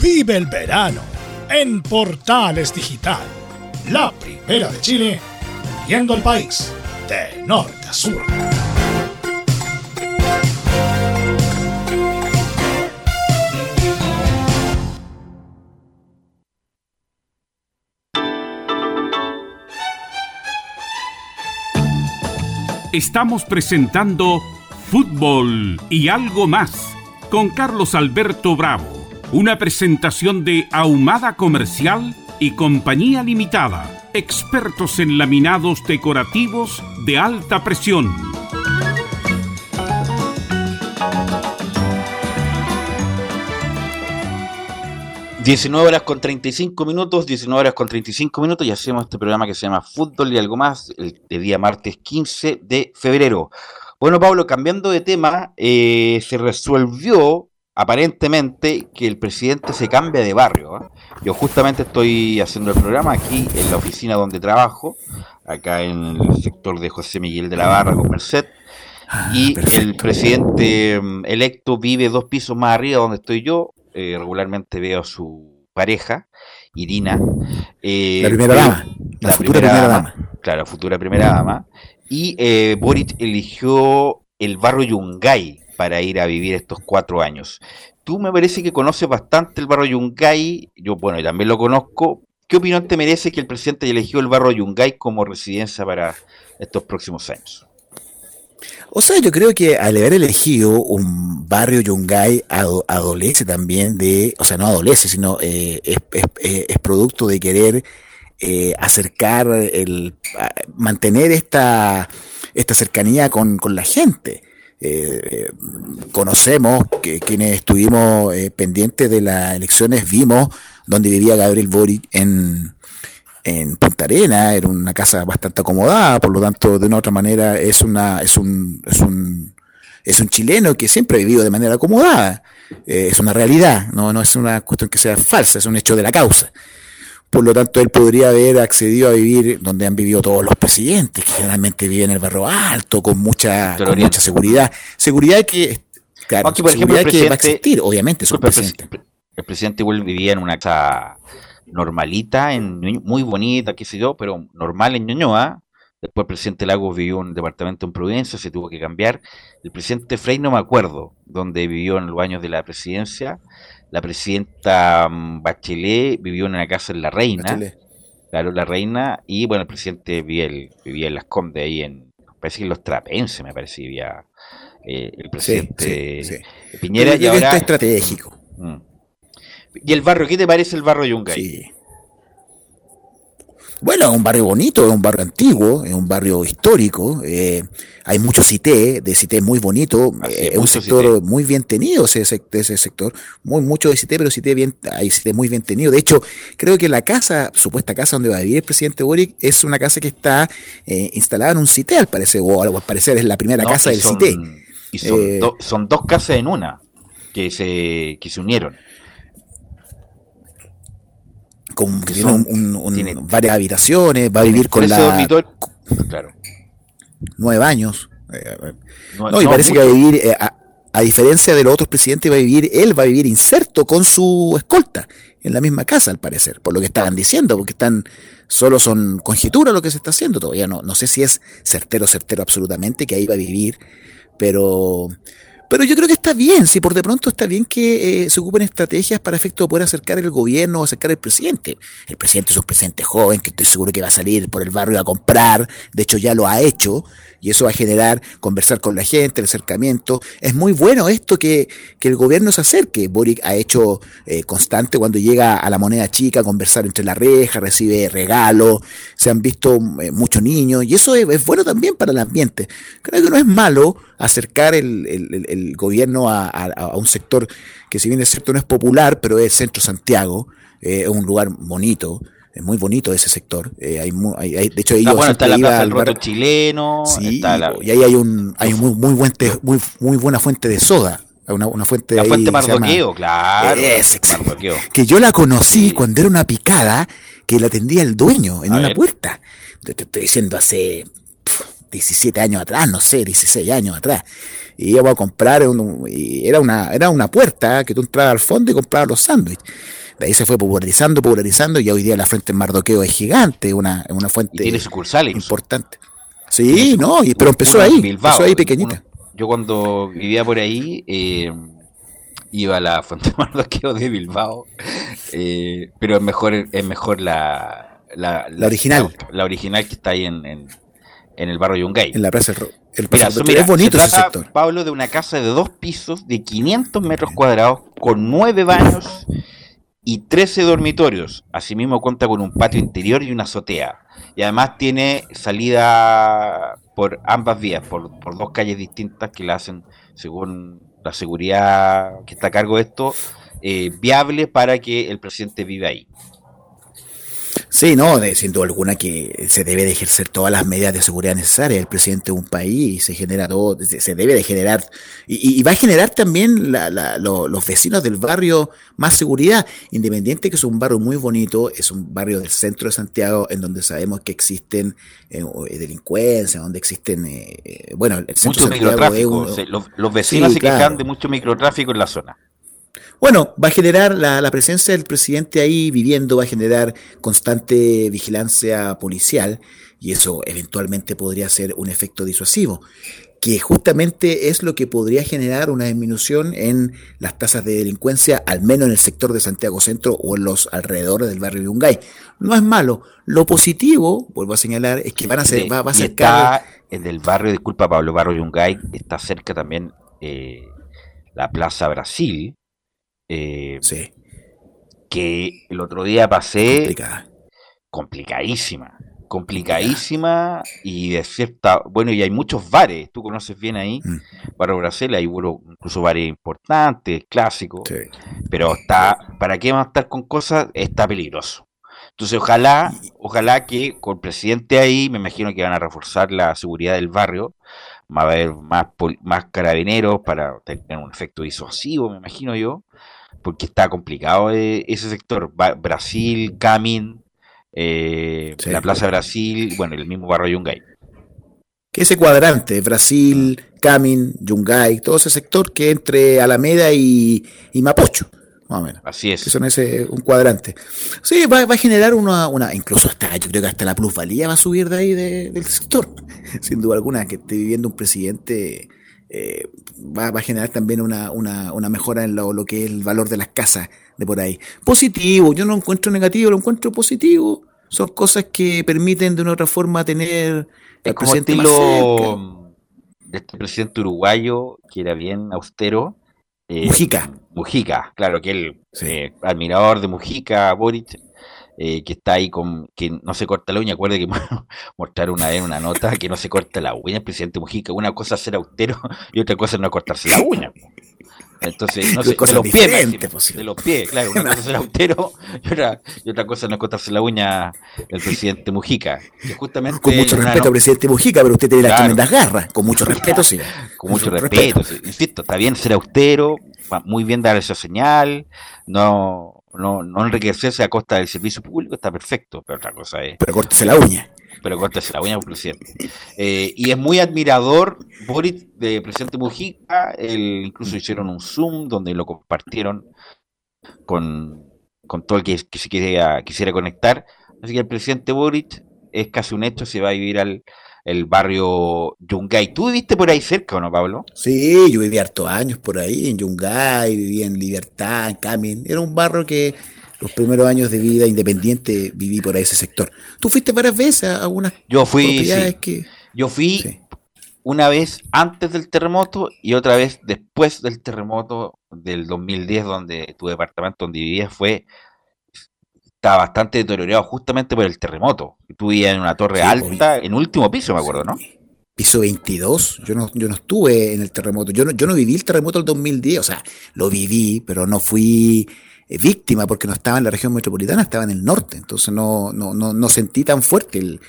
Vive el verano en Portales Digital, la primera de Chile, viendo el país de norte a sur. Estamos presentando Fútbol y algo más con Carlos Alberto Bravo una presentación de Ahumada Comercial y Compañía Limitada, expertos en laminados decorativos de alta presión. ...19 horas con 35 minutos, 19 horas con 35 minutos... ...y hacemos este programa que se llama Fútbol y algo más... ...el, día martes 15 de febrero... Bueno, Pablo, cambiando de tema... Eh, ...se resolvió aparentemente que el presidente se cambia de barrio. ¿eh? Yo justamente estoy haciendo el programa aquí en la oficina donde trabajo, acá en el sector de José Miguel de la Barra con Merced. Ah, y el presidente mm, electo vive dos pisos más arriba donde estoy yo. Eh, regularmente veo a su pareja, Irina. Eh, la primera dama. La, futura primera, dama. Claro, futura primera dama. Y eh, Boric eligió el barrio Yungay para ir a vivir estos cuatro años. Tú me parece que conoces bastante el barrio Yungay, yo bueno, también lo conozco. ¿Qué opinión te merece que el presidente elegido el barrio Yungay como residencia para estos próximos años? O sea, yo creo que al haber elegido un barrio Yungay adolece también de, o sea, no adolece, sino eh, es, producto de querer eh, acercar, el, mantener esta, esta cercanía con, con la gente. Eh, conocemos, que quienes estuvimos eh, pendientes de las elecciones, vimos donde vivía Gabriel Boric en, en Punta Arena, era una casa bastante acomodada, por lo tanto, de una otra manera, es una, es un, es un, es un chileno que siempre ha vivido de manera acomodada. Eh, es una realidad, no, no es una cuestión que sea falsa, es un hecho de la causa. Por lo tanto, él podría haber accedido a vivir donde han vivido todos los presidentes, que generalmente viven en el barrio alto, con mucha, con mucha seguridad. Seguridad que, claro, seguridad que va a existir, obviamente, el presidente. El presidente igual vivía en una casa normalita, en, muy bonita, qué sé yo, pero normal en Ñuñoa. Después el presidente Lagos vivió en un departamento en Providencia, se tuvo que cambiar. El presidente Frey no me acuerdo dónde vivió en los años de la presidencia la presidenta mm, Bachelet vivió en una casa en La Reina. Claro, La Reina. Y bueno, el presidente vivía, vivía en Las Condes, ahí en, parece que en Los Trapenses, me parece, vivía eh, el presidente Piñera. y ahora, estratégico. Mm. ¿Y el barrio? ¿Qué te parece el barrio Yungay? Sí. Bueno, es un barrio bonito, es un barrio antiguo, es un barrio histórico. Eh, hay mucho cité, de cité muy bonito. Eh, es un sector muy bien tenido ese, ese sector. Muy, mucho de cité, pero cité bien, hay cité muy bien tenido. De hecho, creo que la casa, supuesta casa donde va a vivir el presidente Boric, es una casa que está eh, instalada en un cité, al parecer, o al parecer es la primera casa del cité. Y son, son dos casas en una que se, que se unieron con, tiene, varias habitaciones, va a vivir con la... Claro. Nueve años. Eh, no, y parece que va a vivir, eh, a, diferencia de los otros presidentes, va a vivir, él va a vivir inserto con su escolta en la misma casa, al parecer, por lo que estaban diciendo, porque están, solo son conjeturas lo que se está haciendo todavía. No, no sé si es certero, certero absolutamente que ahí va a vivir, pero pero yo creo que está bien, si por de pronto está bien que eh, se ocupen estrategias para efecto de poder acercar el gobierno o acercar el presidente. El presidente es un presidente joven que estoy seguro que va a salir por el barrio a comprar, de hecho ya lo ha hecho, y eso va a generar conversar con la gente, el acercamiento. Es muy bueno esto que, que el gobierno se acerque. Boric ha hecho eh, constante cuando llega a la moneda chica, conversar entre la reja, recibe regalos, se han visto eh, muchos niños, y eso es, bueno también para el ambiente. Creo que no es malo acercar el, el, el gobierno a, a, un sector que si bien es cierto no es popular, pero es Centro Santiago, eh, es un lugar bonito es muy bonito ese sector. Eh, hay, hay, de hecho, ellos bueno, está la plaza del roto chileno. Sí, y ahí hay un hay muy muy, buen muy, muy buena fuente de soda. Una, una fuente la fuente Mardoqueo, claro. Es, que yo la conocí cuando era una picada que la atendía el dueño en una puerta. Te, estoy diciendo hace 17 años atrás, no sé, 16 años atrás. Y íbamos a comprar, y era, una, era una puerta que tú entrabas al fondo y comprabas los sándwiches. De ahí se fue popularizando, popularizando, y hoy día la fuente en Mardoqueo es gigante, una, una fuente tiene sucursales. importante. Sí, no, y, pero empezó ahí, empezó ahí pequeñita. yo cuando vivía por ahí, eh, iba a la fuente de Mardoqueo de Bilbao, eh, pero es mejor, es mejor la, la, original. La, original que está ahí en, en, el barrio Yungay. En la plaza del el es bonito ese sector. Pablo, de una casa de dos pisos de 500 metros cuadrados con nueve baños y 13 dormitorios. Asimismo cuenta con un patio interior y una azotea. Y además tiene salida por ambas vías, por, por dos calles distintas que la hacen, según la seguridad que está a cargo de esto, eh, viable para que el presidente viva ahí. Sí, no, de, sin duda alguna que se debe de ejercer todas las medidas de seguridad necesarias. El presidente de un país se genera todo, se debe de generar, y, va a generar también los vecinos del barrio más seguridad, independiente que es un barrio muy bonito, es un barrio del centro de Santiago en donde sabemos que existen eh, delincuencia, donde existen, eh, bueno, el centro de Santiago los, vecinos se quejan de mucho microtráfico en la zona. Bueno, va a generar la, presencia del presidente ahí viviendo, va a generar constante vigilancia policial y eso eventualmente podría ser un efecto disuasivo, que justamente es lo que podría generar una disminución en las tasas de delincuencia, al menos en el sector de Santiago Centro o en los alrededores del barrio de Yungay. No es malo. Lo positivo, vuelvo a señalar, es que van a ser, va, a ser está en el barrio, disculpa Pablo, barrio Yungay, está cerca también eh, la Plaza Brasil, eh, sí. Que el otro día pasé. Complicadísima. Complicadísima y de cierta. Bueno, y hay muchos bares. Tú conoces bien ahí. Mm. Barrio Brasil, hay incluso bares importantes, clásicos. Pero está. ¿Para qué van a estar con cosas? Está peligroso. Entonces, ojalá, ojalá que con el presidente ahí, me imagino que van a reforzar la seguridad del barrio, va a haber más, más carabineros para tener un efecto disuasivo, me imagino yo, porque está complicado eh, ese sector. Brasil, Camin, eh, la Plaza Brasil, bueno, el mismo barrio Yungay. Que ese cuadrante, Brasil, Camin, Yungay, todo ese sector que entre Alameda y, Mapocho, más o menos. Así es. Que son ese, un cuadrante. Sí, va, a generar una, una, incluso hasta, yo creo que hasta la plusvalía va a subir de ahí del sector. Sin duda alguna, que esté viviendo un presidente eh, va, a generar también una, una, una mejora en lo, que es el valor de las casas de por ahí. Positivo, yo no encuentro negativo, lo encuentro positivo. Son cosas que permiten de una otra forma tener el presidente estilo de este presidente uruguayo que era bien austero. Eh, Mujica. Mujica, claro, que el eh, admirador de Mujica, Boric, eh, que está ahí con que no se corta la uña. Acuerde que mostraron una vez una nota que no se corta la uña, el presidente Mujica. Una cosa es ser austero y otra cosa es no cortarse la uña. Entonces, no sé, de los pies, de los pies, claro, una cosa es ser austero y otra, y otra cosa es no cortarse la uña el presidente Mujica. Que justamente con mucho respeto al presidente Mujica, pero usted tiene las tremendas garras, con mucho respeto, sí. Con mucho, respeto, insisto, está bien ser austero, muy bien dar esa señal, no no, no enriquecerse a costa del servicio público está perfecto, pero otra cosa es. Pero córtese la uña. Pero córtese la uña, presidente. Eh, y es muy admirador Boris de presidente Mujica. El, incluso hicieron un Zoom donde lo compartieron con, todo el que, que se quisiera, quisiera conectar. Así que el presidente Boric es casi un hecho, se va a vivir al, el barrio Yungay. ¿Tú viviste por ahí cerca o no, Pablo? Sí, yo viví hartos años por ahí, en Yungay, viví en Libertad, en Camin. Era un barrio que los primeros años de vida independiente viví por ahí ese sector. ¿Tú fuiste varias veces a algunas yo fui, que... Yo fui una vez antes del terremoto y otra vez después del terremoto del 2010, donde tu departamento donde vivías fue estaba bastante deteriorado justamente por el terremoto. Tú vivías en una torre alta, en último piso, me acuerdo, ¿no? Piso 22, yo no, yo no estuve en el terremoto, yo no, yo no viví el terremoto del 2010, o sea, lo viví, pero no fui eh, víctima porque no estaba en la región metropolitana, estaba en el norte, entonces no, no, no, no sentí tan fuerte el,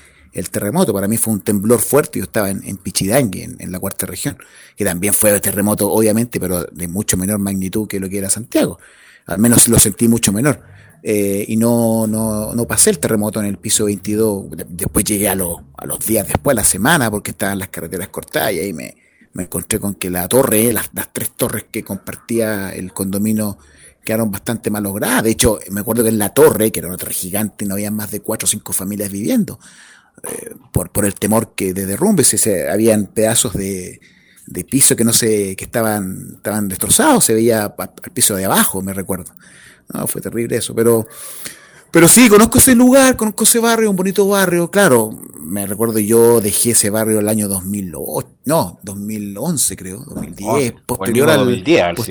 terremoto. Para mí fue un temblor fuerte. Yo estaba en, en Pichidangue, en, la cuarta región, que también fue terremoto, obviamente, pero de mucho menor magnitud que lo que era Santiago. al menos lo sentí mucho menor. Eh, y no, no, no pasé el terremoto en el piso 22. Después llegué a, los a los días después, la semana, porque estaban las carreteras cortadas y ahí me, me encontré con que la torre, las, las tres torres que compartía el condominio quedaron bastante mal logradas. De hecho, me acuerdo que en la torre, que era una torre gigante, no había más de cuatro o cinco familias viviendo. Eh, por, por el temor que de derrumbes, se, habían pedazos de, de piso que no se, que estaban, estaban destrozados, se veía al piso de abajo, me recuerdo. No, fue terrible eso, pero, pero sí, conozco ese lugar, conozco ese barrio, un bonito barrio, claro, me recuerdo yo dejé ese barrio el año 2008, no, 2011 creo, 2010, posterior al 2010,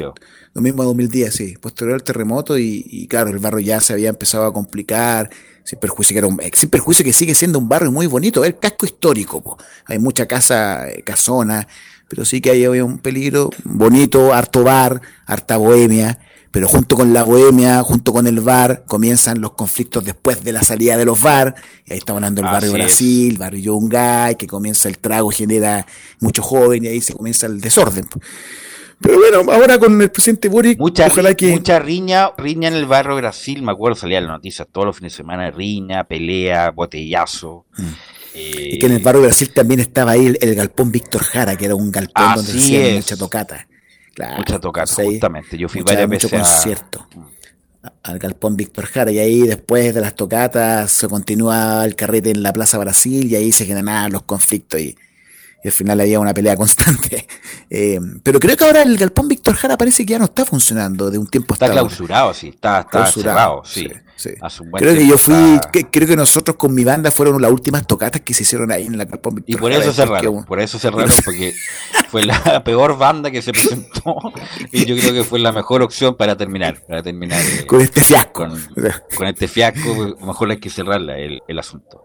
lo mismo 2010, sí, posterior al terremoto y, y, claro, el barrio ya se había empezado a complicar, sin perjuicio que era un, sin perjuicio que sigue siendo un barrio muy bonito, el casco histórico, hay mucha casa, eh, casona, pero sí que ahí había un peligro bonito, harto bar, harta bohemia, pero junto con la bohemia, junto con el bar, comienzan los conflictos después de la salida de los bar, y ahí estamos hablando del barrio Brasil, barrio Yungay, que comienza el trago, genera mucho joven, y ahí se comienza el desorden. Pero bueno, ahora con el presidente Boric, mucha, ojalá que... Mucha riña, riña en el barrio Brasil, me acuerdo, salía la noticia todos los fines de semana, riña, pelea, botellazo. Mm y que en el barrio Brasil también estaba ahí el, galpón Víctor Jara, que era un galpón donde hacían mucha tocata. Mucha tocata, justamente. Yo fui varias mucho concierto al galpón Víctor Jara y ahí después de las tocatas se continúa el carrete en la Plaza Brasil y ahí se generan los conflictos y, y al final había una pelea constante. Eh, pero creo que ahora el galpón Víctor Jara parece que ya no está funcionando de un tiempo hasta Está clausurado, sí, está, está cerrado, sí. Creo que yo fui, creo que nosotros con mi banda fueron las últimas tocatas que se hicieron ahí en la Víctor Y por eso cerraron, por eso cerraron, porque fue la peor banda que se presentó. Y yo creo que fue la mejor opción para terminar, para terminar eh, con este fiasco. Con, este fiasco, mejor hay que cerrarla el, el asunto.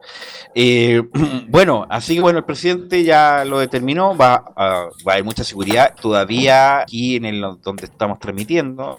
Eh, bueno, así que bueno, el presidente ya lo determinó, va a, va a haber mucha seguridad todavía aquí en el donde estamos transmitiendo,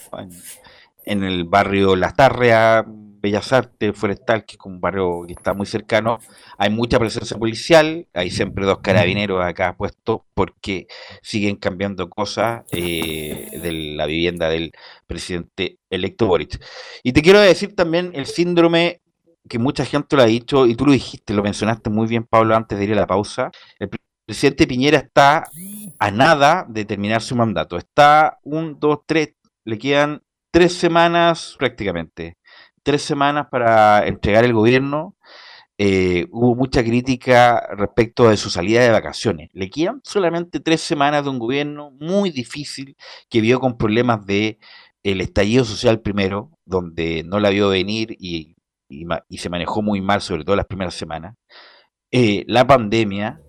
en, el barrio La Tarrea, Bellas Artes, Forestal, que es un barrio que está muy cercano, hay mucha presencia policial, hay siempre dos carabineros acá puestos porque siguen cambiando cosas eh, de la vivienda del presidente electo Boric. Y te quiero decir también el síndrome que mucha gente lo ha dicho, y tú lo dijiste, lo mencionaste muy bien, Pablo, antes de ir a la pausa, el presidente Piñera está a nada de terminar su mandato. Está un, dos, tres, le quedan tres semanas prácticamente, tres semanas para entregar el gobierno. Eh, hubo mucha crítica respecto de su salida de vacaciones. Le quedan solamente tres semanas de un gobierno muy difícil que vio con problemas de el estallido social primero, donde no la vio venir y y, se manejó muy mal, sobre todo las primeras semanas. Eh, la pandemia,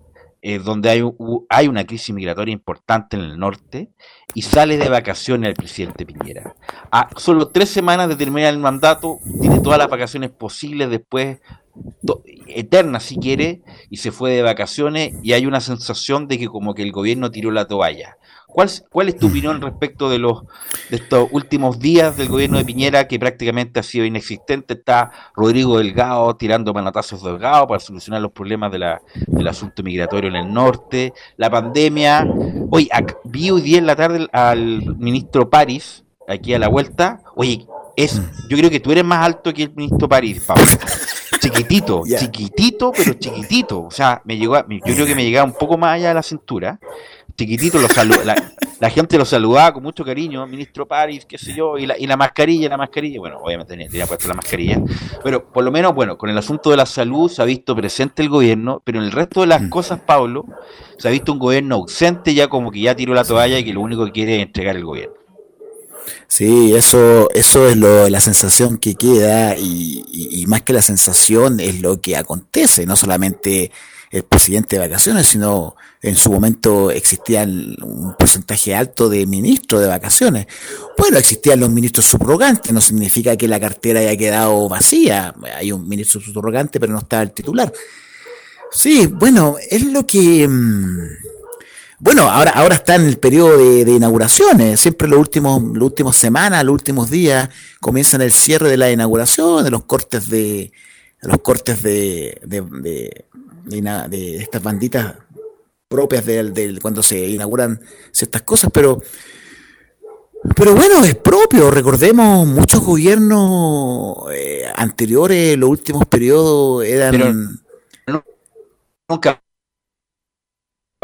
eh, donde hay, hay una crisis migratoria importante en el norte, y sale de vacaciones el presidente Piñera. A solo tres semanas de terminar el mandato, tiene todas las vacaciones posibles después, eternas si quiere, y se fue de vacaciones, y hay una sensación de que como que el gobierno tiró la toalla. ¿Cuál, ¿Cuál, es tu opinión respecto de los de estos últimos días del gobierno de Piñera que prácticamente ha sido inexistente? Está Rodrigo Delgado tirando manatazos Delgado para solucionar los problemas de la, del asunto migratorio en el norte, la pandemia. Oye, vi hoy día en la tarde al ministro París, aquí a la vuelta. Oye, es, yo creo que tú eres más alto que el ministro París, Pablo. Chiquitito, chiquitito, pero chiquitito. O sea, me llegó, yo creo que me llegaba un poco más allá de la cintura chiquitito, lo la, gente lo saludaba con mucho cariño, ministro París, qué sé yo, y la, y la mascarilla, la mascarilla, bueno, obviamente tenía, tenía puesto la mascarilla, pero por lo menos, bueno, con el asunto de la salud se ha visto presente el gobierno, pero en el resto de las mm. cosas, Pablo, se ha visto un gobierno ausente ya como que ya tiró la toalla y que lo único que quiere es entregar el gobierno. Sí, eso, eso es lo, la sensación que queda y, y, más que la sensación es lo que acontece, no solamente el presidente de vacaciones, sino en su momento existía un porcentaje alto de ministros de vacaciones. Bueno, existían los ministros subrogantes, no significa que la cartera haya quedado vacía, hay un ministro subrogante, pero no está el titular. Sí, bueno, es lo que... Mm, bueno, ahora, ahora está en el periodo de, inauguraciones. Siempre los últimos, las últimas semanas, los últimos días, comienzan el cierre de la inauguración, de los cortes de, los cortes de, de, de, estas banditas propias de, cuando se inauguran ciertas cosas, pero Pero bueno, es propio. Recordemos, muchos gobiernos eh, anteriores, los últimos periodos, eran. nunca.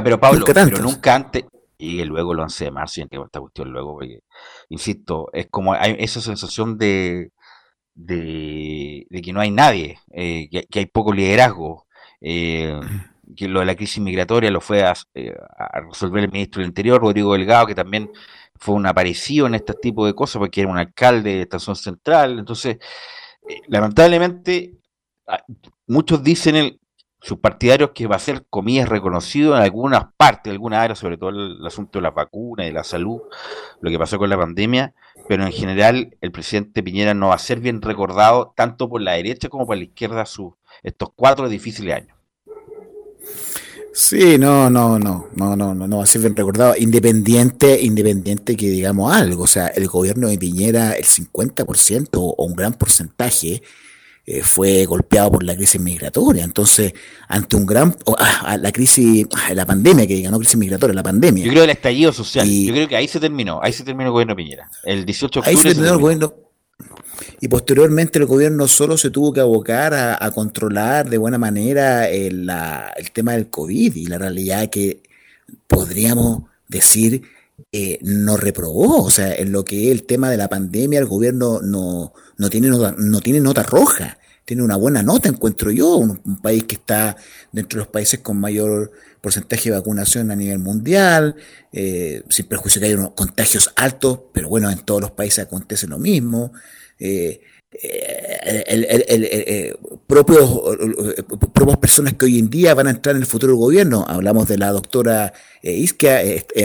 Pero Pablo, pero nunca antes. Y luego el 11 de marzo, y esta cuestión luego, porque, insisto, es como hay esa sensación de, de, que no hay nadie, eh, que, hay poco liderazgo. Eh, que lo de la crisis migratoria lo fue a, a, resolver el ministro del Interior, Rodrigo Delgado, que también fue un aparecido en este tipo de cosas, porque era un alcalde de Estación Central. Entonces, eh, lamentablemente, ah, muchos dicen el, sus partidarios que va a ser, comillas, reconocido en algunas partes, en algunas áreas, sobre todo el, asunto de la vacuna y la salud, lo que pasó con la pandemia, pero en general el presidente Piñera no va a ser bien recordado tanto por la derecha como por la izquierda sus, estos cuatro difíciles años. Sí, no, no, no, no, no, no, no va a ser bien recordado. Independiente, independiente que digamos algo. O sea, el gobierno de Piñera, el 50% o un gran porcentaje, eh, fue golpeado por la crisis migratoria. Entonces, ante un gran, ah, la crisis, ah, la pandemia, que diga, no crisis migratoria, la pandemia. Yo creo el estallido social. Yo creo que ahí se terminó, ahí se terminó el gobierno Piñera. El 18 de octubre. Ahí se terminó, el gobierno y posteriormente el gobierno solo se tuvo que abocar a, controlar de buena manera el, el, tema del COVID y la realidad que podríamos decir eh, no reprobó. O sea, en lo que es el tema de la pandemia, el gobierno no, no, tiene, nota, no tiene nota roja. Tiene una buena nota, encuentro yo, un, país que está dentro de los países con mayor porcentaje de vacunación a nivel mundial, eh, sin perjuicio que hay unos contagios altos, pero bueno, en todos los países acontece lo mismo. Eh, eh, eh, propios, propias personas que hoy en día van a entrar en el futuro gobierno. Hablamos de la doctora Isquia,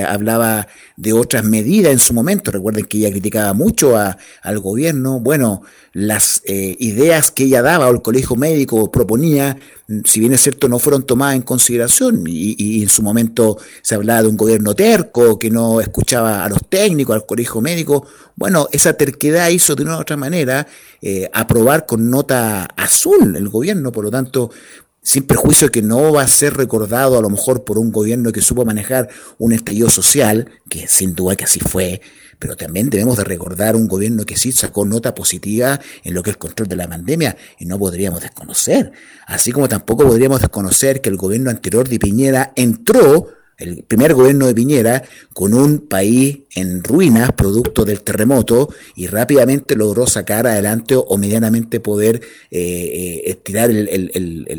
hablaba de otras medidas en su momento. Recuerden que ella criticaba mucho al gobierno. Bueno, las ideas que ella daba o el colegio médico proponía, si bien es cierto, no fueron tomadas en consideración. Y en su momento se hablaba de un gobierno terco que no escuchaba a los técnicos, al colegio médico. Bueno, esa terquedad hizo de una u otra manera eh, aprobar con nota azul el gobierno, por lo tanto, sin perjuicio que no va a ser recordado a lo mejor por un gobierno que supo manejar un estallido social, que sin duda que así fue, pero también debemos de recordar un gobierno que sí sacó nota positiva en lo que es el control de la pandemia y no podríamos desconocer. Así como tampoco podríamos desconocer que el gobierno anterior de Piñera entró el primer gobierno de Piñera, con un país en ruinas, producto del terremoto, y rápidamente logró sacar adelante o, medianamente poder eh, eh, estirar el,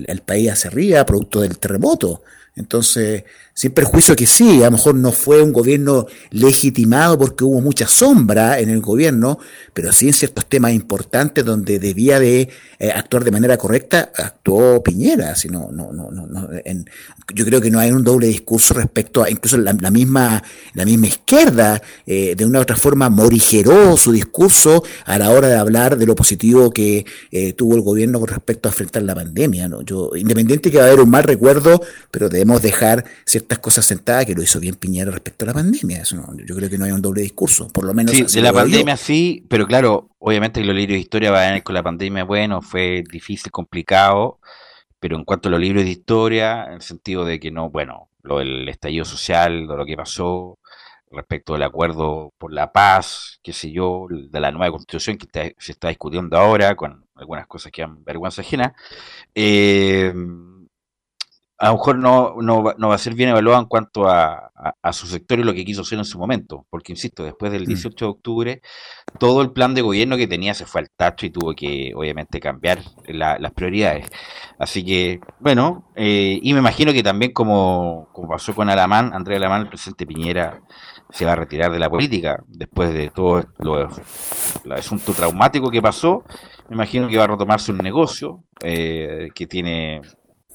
el, país hacia arriba, producto del terremoto. Entonces, sin perjuicio que sí, a lo mejor no fue un gobierno legitimado porque hubo mucha sombra en el gobierno, pero sí en ciertos temas importantes donde debía de eh, actuar de manera correcta, actuó Piñera. Si no, no, no, no, yo creo que no hay un doble discurso respecto a incluso la, misma, la misma izquierda, eh, de una u otra forma morigeró su discurso a la hora de hablar de lo positivo que eh, tuvo el gobierno con respecto a enfrentar la pandemia. ¿no? Yo, independiente que va a haber un mal recuerdo, pero debemos dejar ciertas cosas sentadas que lo hizo bien Piñera respecto a la pandemia. yo creo que no hay un doble discurso, por lo menos. Sí, de la pandemia sí, pero claro, obviamente los libros de historia van a venir con la pandemia, bueno, fue difícil, complicado, pero en cuanto a los libros de historia, en el sentido de que no, bueno, lo del estallido social, de lo que pasó respecto del acuerdo por la paz, qué sé yo, de la nueva constitución que se está discutiendo ahora, con algunas cosas que han vergüenza ajena. Eh, a lo mejor no, no, va, no, va a ser bien evaluado en cuanto a, su sector y lo que quiso hacer en su momento, porque insisto, después del 18 mm. de octubre, todo el plan de gobierno que tenía se fue al tacho y tuvo que, obviamente, cambiar las prioridades. Así que, bueno, eh, y me imagino que también, como, como pasó con Alamán, Andrés Alamán, el presidente Piñera se va a retirar de la política después de todo lo, el asunto traumático que pasó. Me imagino que va a retomarse un negocio eh, que tiene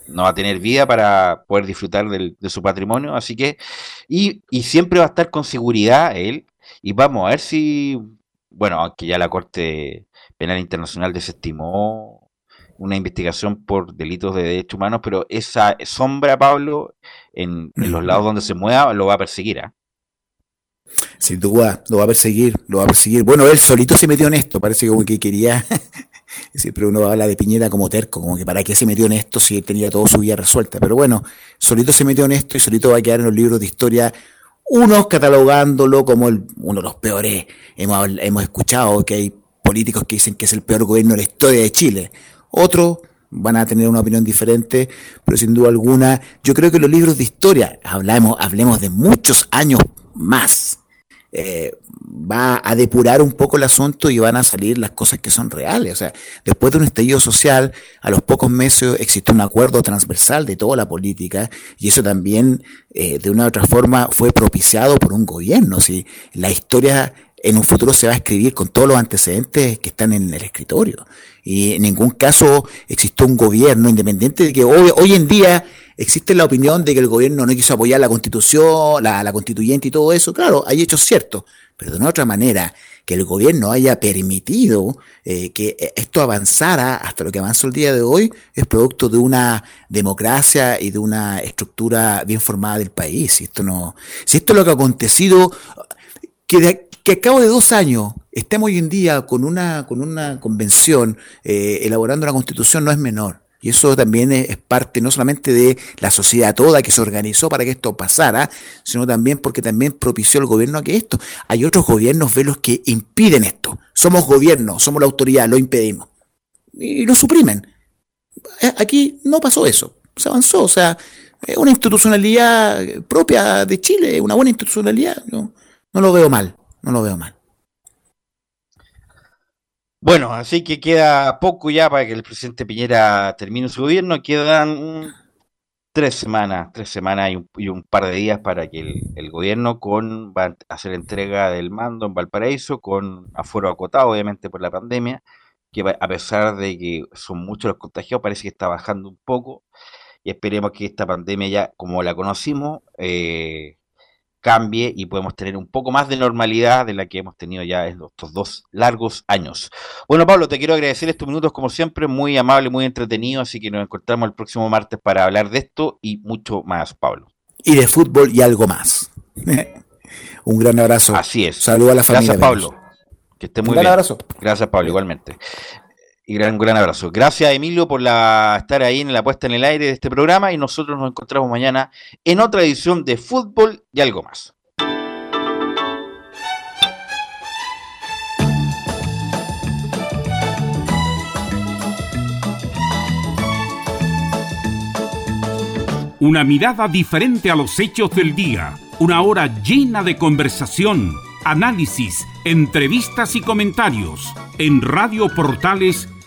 no va a tener vida para poder disfrutar de su patrimonio, así que, y, y, siempre va a estar con seguridad él, y vamos a ver si, bueno, aunque ya la Corte Penal Internacional desestimó una investigación por delitos de derechos humanos, pero esa sombra, Pablo, en, los lados donde se mueva, lo va a perseguir. ¿ah? Sin duda, lo va a perseguir, lo va a perseguir. Bueno, él solito se metió en esto, parece como que quería Siempre uno habla de Piñera como terco, como que para qué se metió en esto si tenía toda su vida resuelta. Pero bueno, solito se metió en esto y solito va a quedar en los libros de historia unos catalogándolo como uno de los peores. Hemos, hemos escuchado que hay políticos que dicen que es el peor gobierno de la historia de Chile. Otros van a tener una opinión diferente, pero sin duda alguna, yo creo que los libros de historia, hablamos, hablemos de muchos años más, eh, va a depurar un poco el asunto y van a salir las cosas que son reales. O sea, después de un estallido social, a los pocos meses existe un acuerdo transversal de toda la política y eso también, eh, de una u otra forma, fue propiciado por un gobierno. ¿sí? La historia en un futuro se va a escribir con todos los antecedentes que están en el escritorio. Y en ningún caso existió un gobierno independiente de que hoy, hoy en día existe la opinión de que el gobierno no quiso apoyar la constitución, la, constituyente y todo eso. Claro, hay hechos ciertos, pero de una otra manera, que el gobierno haya permitido eh, que esto avanzara hasta lo que avanzó el día de hoy es producto de una democracia y de una estructura bien formada del país. Si esto no, si esto es lo que ha acontecido, que, que a cabo de dos años estemos hoy en día con una, con una convención eh, elaborando una constitución no es menor. Y eso también es, parte no solamente de la sociedad toda que se organizó para que esto pasara, sino también porque también propició el gobierno a que esto. Hay otros gobiernos velos que impiden esto. Somos gobierno, somos la autoridad, lo impedimos. Y lo suprimen. Eh, aquí no pasó eso. Se avanzó. O sea, es una institucionalidad propia de Chile, una buena institucionalidad. no lo veo mal no lo veo mal. Bueno, así que queda poco ya para que el presidente Piñera termine su gobierno. Quedan tres semanas, tres semanas y un, par de días para que el, gobierno con va a hacer entrega del mando en Valparaíso con aforo acotado, obviamente por la pandemia, que a pesar de que son muchos los contagiados, parece que está bajando un poco y esperemos que esta pandemia ya, como la conocimos, eh, cambie y podemos tener un poco más de normalidad de la que hemos tenido ya en estos dos largos años. Bueno, Pablo, te quiero agradecer estos minutos como siempre, muy amable, muy entretenido, así que nos encontramos el próximo martes para hablar de esto y mucho más, Pablo. Y de fútbol y algo más. un gran abrazo. Así es. Saludos a la familia. Gracias, Pablo. Que esté muy un gran abrazo. Gracias, Pablo, igualmente y gran, gran abrazo. Gracias, Emilio, por estar ahí en la puesta en el aire de este programa y nosotros nos encontramos mañana en otra edición de Fútbol y algo más. Una mirada diferente a los hechos del día. Una hora llena de conversación, análisis, entrevistas y comentarios. En Radio Portales